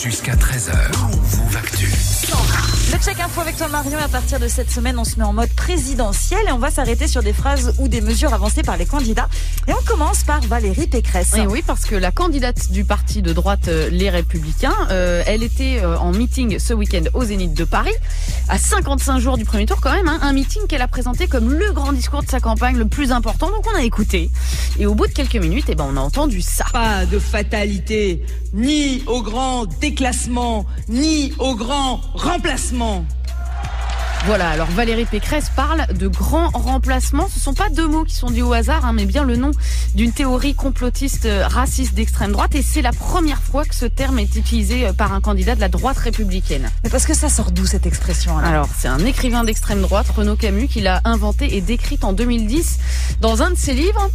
Jusqu'à 13h, Move Actu. Le check info avec toi Marion. À partir de cette semaine, on se met en mode présidentiel et on va s'arrêter sur des phrases ou des mesures avancées par les candidats. Et on commence par Valérie Pécresse. Et oui, parce que la candidate du parti de droite euh, Les Républicains, euh, elle était euh, en meeting ce week-end au Zénith de Paris, à 55 jours du premier tour quand même, hein, un meeting qu'elle a présenté comme le grand discours de sa campagne, le plus important. Donc on a écouté. Et au bout de quelques minutes, eh ben, on a entendu ça. Pas de fatalité, ni au grand déclassement, ni au grand remplacement. Voilà, alors Valérie Pécresse parle de grand remplacement. Ce sont pas deux mots qui sont dits au hasard, hein, mais bien le nom d'une théorie complotiste euh, raciste d'extrême droite. Et c'est la première fois que ce terme est utilisé euh, par un candidat de la droite républicaine. Mais parce que ça sort d'où cette expression alors? Alors, c'est un écrivain d'extrême droite, Renaud Camus, qui l'a inventé et décrite en 2010 dans un de ses livres.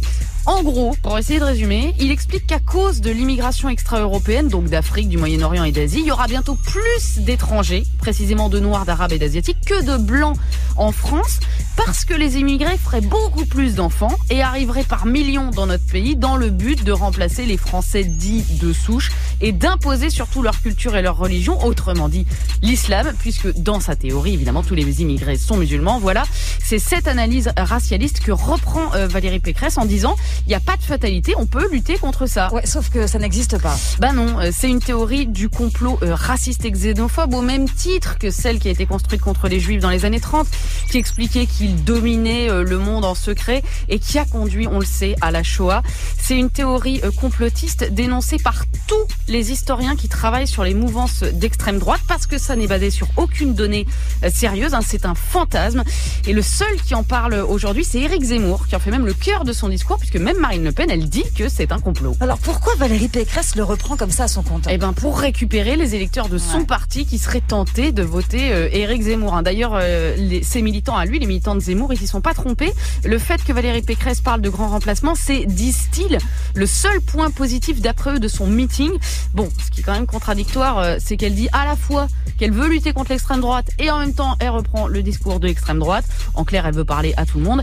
En gros, pour essayer de résumer, il explique qu'à cause de l'immigration extra-européenne, donc d'Afrique, du Moyen-Orient et d'Asie, il y aura bientôt plus d'étrangers, précisément de Noirs, d'Arabes et d'Asiatiques, que de Blancs en France, parce que les immigrés feraient beaucoup plus d'enfants et arriveraient par millions dans notre pays dans le but de remplacer les Français dits de souche et d'imposer surtout leur culture et leur religion, autrement dit l'islam, puisque dans sa théorie, évidemment, tous les immigrés sont musulmans. Voilà, c'est cette analyse racialiste que reprend euh, Valérie Pécresse en disant il n'y a pas de fatalité, on peut lutter contre ça. Ouais, sauf que ça n'existe pas. Bah non, euh, c'est une théorie du complot euh, raciste et xénophobe au même titre que celle qui a été construite contre les juifs dans les années 30, qui expliquait qu'ils dominaient euh, le monde en secret et qui a conduit, on le sait, à la Shoah. C'est une théorie complotiste dénoncée par tous les historiens qui travaillent sur les mouvances d'extrême droite parce que ça n'est basé sur aucune donnée sérieuse, hein, c'est un fantasme. Et le seul qui en parle aujourd'hui, c'est Éric Zemmour, qui en fait même le cœur de son discours, puisque même Marine Le Pen, elle dit que c'est un complot. Alors pourquoi Valérie Pécresse le reprend comme ça à son compte Eh ben pour récupérer les électeurs de son Ouais. parti qui seraient tentés de voter euh, Éric Zemmour. hein. D'ailleurs, euh, les- ses militants à lui, les militants de Zemmour, ils s'y sont pas trompés. Le fait que Valérie Pécresse parle de grand remplacement, c'est, disent-ils, le seul point positif d'après eux de son meeting. Bon, ce qui est quand même contradictoire, euh, c'est qu'elle dit à la fois qu'elle veut lutter contre l'extrême droite et en même temps elle reprend le discours de l'extrême droite. En clair, elle veut parler à tout le monde.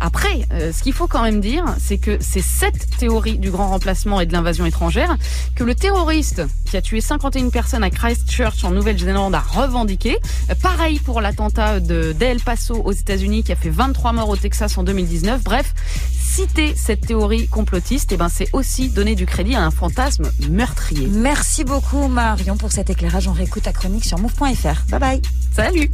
Après, euh, ce qu'il faut quand même dire, c'est que c'est cette théorie du grand remplacement et de l'invasion étrangère que le terroriste qui a tué 51 personnes à Christchurch en Nouvelle-Zélande a revendiqué. Pareil pour l'attentat de d'El Paso aux États-Unis qui a fait 23 morts au Texas en 2019. Bref, citer cette théorie complotiste, eh ben c'est aussi donner du crédit à un fantasme meurtrier. Merci beaucoup Marion pour cet éclairage. On réécoute ta chronique sur move.fr. Bye bye. Salut